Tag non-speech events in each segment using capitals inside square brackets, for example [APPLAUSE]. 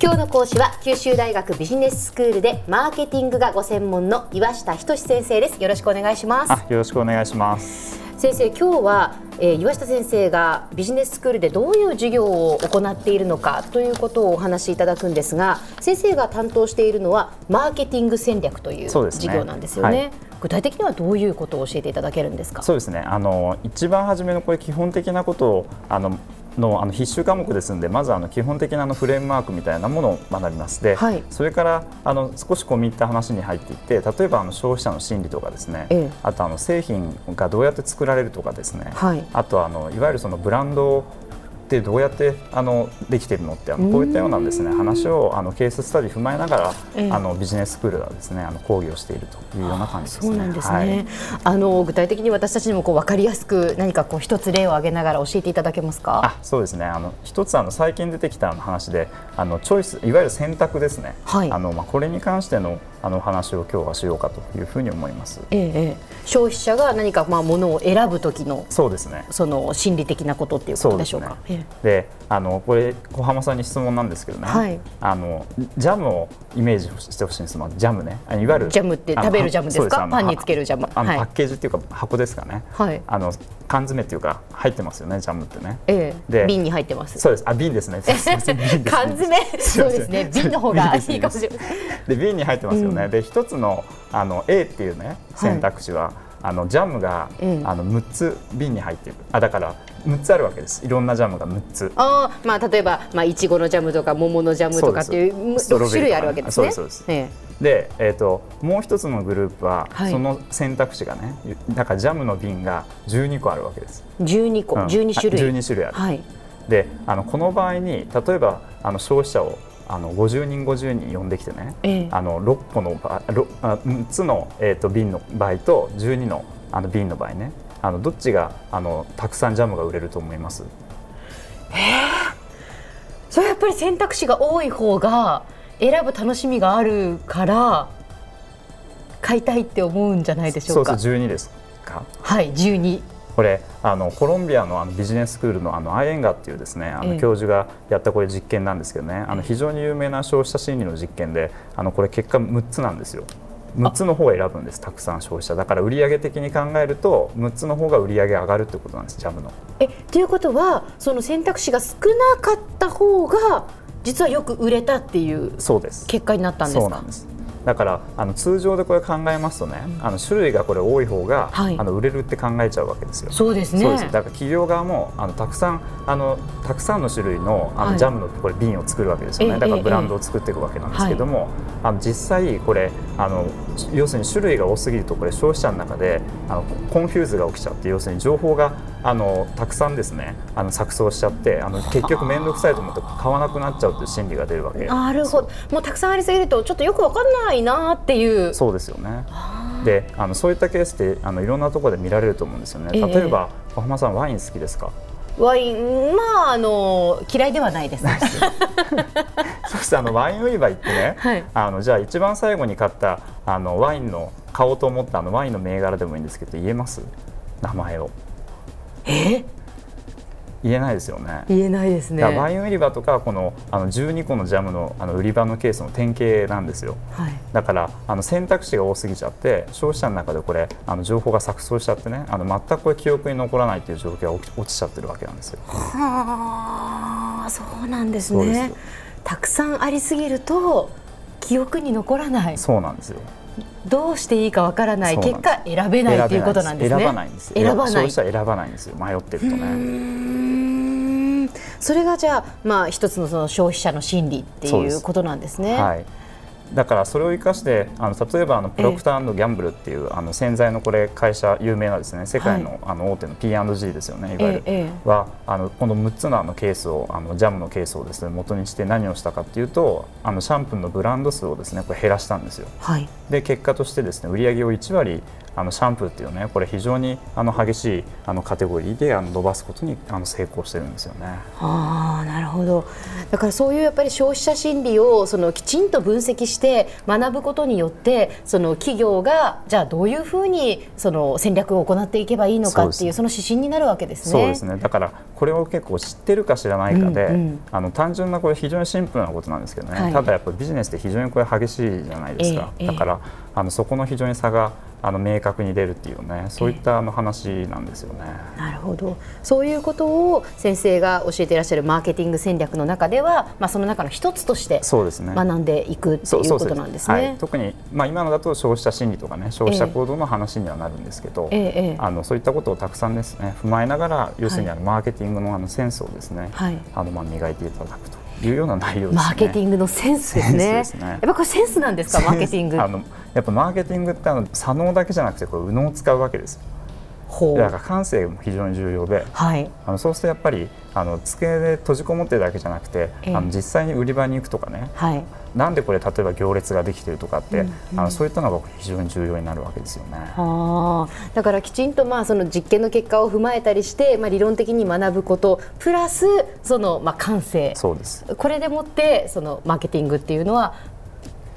今日の講師は九州大学ビジネススクールでマーケティングがご専門の岩下仁先生ですよろしくお願いしますあよろしくお願いします先生今日は、えー、岩下先生がビジネススクールでどういう授業を行っているのかということをお話しいただくんですが先生が担当しているのはマーケティング戦略という授業なんですよね。具体的にはどういうことを教えていただけるんですか？そうですね。あの一番初めのこれ基本的なことをあののあの必修科目ですのでまずあの基本的なのフレームワークみたいなものを学びますで、はい、それからあの少し込み入った話に入っていって例えばあの消費者の心理とかですね、ええ、あとあの製品がどうやって作られるとかですね、はい、あとあのいわゆるそのブランドってどうやってあのできているのってあのこういったようなですね話をあのケーススタディ踏まえながら、えあのビジネススクールはですねあの講義をしているというような感じですね。そうなんですね。はい、あの具体的に私たちにもこう分かりやすく何かこう一つ例を挙げながら教えていただけますか？あそうですね。あの一つあの最近出てきた話であのチョイスいわゆる選択ですね。はい、あのまあこれに関してのあの話を今日はしようかというふうに思います。ええ、消費者が何かまあものを選ぶ時のそうですね。その心理的なことっていうことでしょうか。で、ねえ、あのこれ小浜さんに質問なんですけどね。はい、あのジャムをイメージしてほしいんです。ジャムね。いわゆるジャムって食べるジャムですか？パンにつけるジャム。あの、パッケージっていうか箱ですかね。はい。あの缶詰っていうか入ってますよねジャムってね。ええ。で瓶に入ってます。そうです。あ [LAUGHS] 瓶ですね。缶詰？そうですね。瓶の方が [LAUGHS] いいかもしれない。で瓶に入ってますよね。で一つののあの A っていうね選択肢は、はい、あのジャムが、あの6つ瓶に入っている。あだから6つあるわけです。いろんなジャムが6つ。あ、まあ、例えば、まあ、いちごのジャムとか桃のジャムとかっていう6種類あるわけですね。そうですええ、で、えーと、もう一つのグループは、はい、その選択肢がねだからジャムの瓶が12個あるわけです。12個、うん、12種類 ,12 種類ある、はい、であのこの場合に例えばあの消費者をあの50人50人呼んできてね、ええ、あの6個のあ6つの、えーと、瓶の場合と12のあの瓶の場合ねあのどっちがあのたくさんジャムが売れると思います？えー、それやっぱり選択肢が多い方が選ぶ楽しみがあるから買いたいって思うんじゃないでしょうか。そうそう12ですか？はい12。これあのコロンビアのあのビジネススクールのあのアイエンガっていうですねあの教授がやったこれ実験なんですけどね、あの非常に有名な消費者心理の実験であのこれ結果6つなんですよ。6つの方を選ぶんですたくさん消費者。だから売上的に考えると6つの方が売上上がるってことなんですジャムの。えということはその選択肢が少なかった方が実はよく売れたっていう結果になったんですか？そうなんですだからあの通常でこれ考えますとね、うん、あの種類がこれ多い方が、はい、あの売れるって考えちゃうわけですよ。そうですね。だから企業側もあのたくさんあのたくさんの種類のあの、はい、ジャムのこれ瓶を作るわけですよね。だからブランドを作っていくわけなんですけども、はい、あの実際これあの要するに種類が多すぎるとこれ消費者の中であの confuse が起きちゃって要するに情報があのたくさんですね。あの錯綜しちゃってあの結局面倒くさいと思って買わなくなっちゃうという心理が出るわけ。なるほど。もうたくさんありすぎるとちょっとよくわかんないなっていう。そうですよね。であのそういったケースってあのいろんなところで見られると思うんですよね。例えば、小浜さんワイン好きですか？ワインまああの嫌いではないです。[LAUGHS] そしてあのワイン売り場行ってね、はい、あのじゃあ一番最後に買ったあのワインの買おうと思ったあのワインの銘柄でもいいんですけど言えます？名前を。え？言えないですよね。言えないですね。ワイン売り場とかこのあの12個のジャムのあの売り場のケースの典型なんですよ。はい、だからあの選択肢が多すぎちゃって消費者の中でこれあの情報が錯綜しちゃってねあの全くこれ記憶に残らないという状況が落ちちゃってるわけなんですよ。はあそうなんですね。たくさんありすぎると記憶に残らない。そうなんですよ。どうしていいかわからない結果選べないということなんですね。選ばないんです。選ばない。消費者選ばないんですよ。迷ってるとね。それがじゃあまあ一つのその消費者の心理っていうことなんですね。はい。だからそれを生かしてあの例えばあのプロクターギャンブルっていう、あの洗剤のこれ会社有名なですね世界の,、あの大手の P&G ですよねいわゆる、はあのこの6つのあのケースをあのジャムのケースをですね元にして何をしたかっていうとあのシャンプーのブランド数をですねこれ減らしたんですよ。はい、で結果としてですね売上を1割あのシャンプーっていうねこれ非常にあの激しいあのカテゴリーであの伸ばすことにあの成功してるんですよね。あなるほど。だからそういうやっぱり消費者心理をそのきちんと分析しして学ぶことによってその企業がじゃあどういうふうにその戦略を行っていけばいいのかっていうその指針になるわけですね。そうですね。だからこれを結構知ってるか知らないかで、うんうん、あの単純なこれ非常にシンプルなことなんですけどね、はい、ただやっぱりビジネスって非常にこれ激しいじゃないですか、えー、だからあのそこの非常に差があの明確に出るっていうねそういったあの話なんですよね。なるほど。そういうことを先生が教えていらっしゃるマーケティング戦略の中では、まあ、その中の一つとして学んでいくっていうことなんですね。特に、まあ、今のだと消費者心理とかね消費者行動の話にはなるんですけど、えー、あのそういったことをたくさんですね踏まえながら要するにあのマーケティングのあのセンスをですね、はい、あのまあ磨いていただくと。いうような内容、ね、マーケティングのセンスですね。すね。やっぱこれセンスなんですか、マーケティング。あのやっぱマーケティングってあの左脳だけじゃなくてこう右脳を使うわけです。だから感性も非常に重要で、はい、あのそうするとやっぱりあの机で閉じこもってるだけじゃなくて、えー、あの実際に売り場に行くとかね、はい、なんでこれ例えば行列ができてるとかって、うんうん、あのそういったのが非常に重要になるわけですよね。あ。だからきちんとまあその実験の結果を踏まえたりして、まあ、理論的に学ぶことプラスそのまあ感性。そうです。これでもってそのマーケティングっていうのは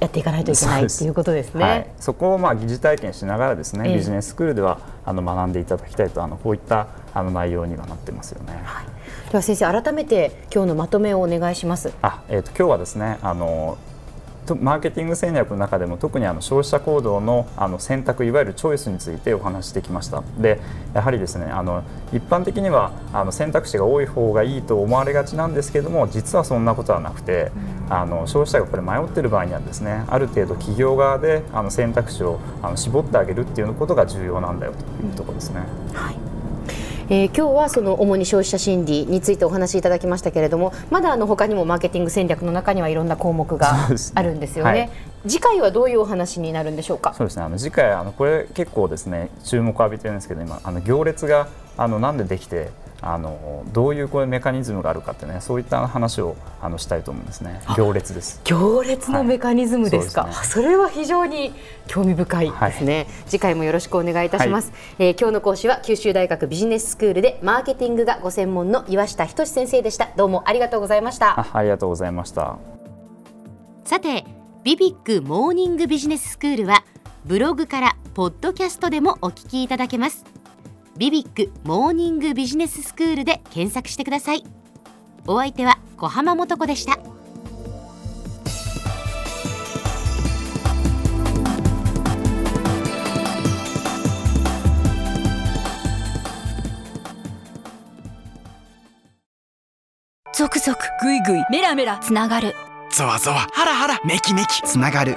やっていかないといけないということですね。はい、そこをまあ疑似体験しながらですね、えー、ビジネススクールではあの学んでいただきたいとあのこういったあの内容にはなってますよね。はい、では先生改めて今日のまとめをお願いします。あ、えっ、ー、と今日はですねあのマーケティング戦略の中でも特にあの消費者行動のあの選択いわゆるチョイスについてお話してきましたでやはりですねあの一般的にはあの選択肢が多い方がいいと思われがちなんですけども実はそんなことはなくて、あの消費者がこれ迷っている場合にはですねある程度企業側であの選択肢をあの絞ってあげるっていうことが重要なんだよというところですね。はいえー、今日はその主に消費者心理についてお話しいただきましたけれどもまだあの他にもマーケティング戦略の中にはいろんな項目があるんですよね。ねはい、次回はどういうお話になるんでしょうか？そうですね。あの次回あのこれ結構ですね注目を浴びてるんですけど今あの行列があのなんでできてあのどういうこういうメカニズムがあるかってねそういった話をあのしたいと思うんですね。行列です。行列のメカニズムですか、はいそすね、それは非常に興味深いですね、はい、次回もよろしくお願いいたします、はい、えー、今日の講師は九州大学ビジネススクールでマーケティングがご専門の岩下仁先生でした。どうもありがとうございました。ありがとうございました。さてビビックモーニングビジネススクールはブログからポッドキャストでもお聞きいただけますビビックモーニングビジネススクールで検索してください。お相手は小浜もとこでした。続々ぐいぐいメラメラつながる。ゾワゾワハラハラメキメキつながる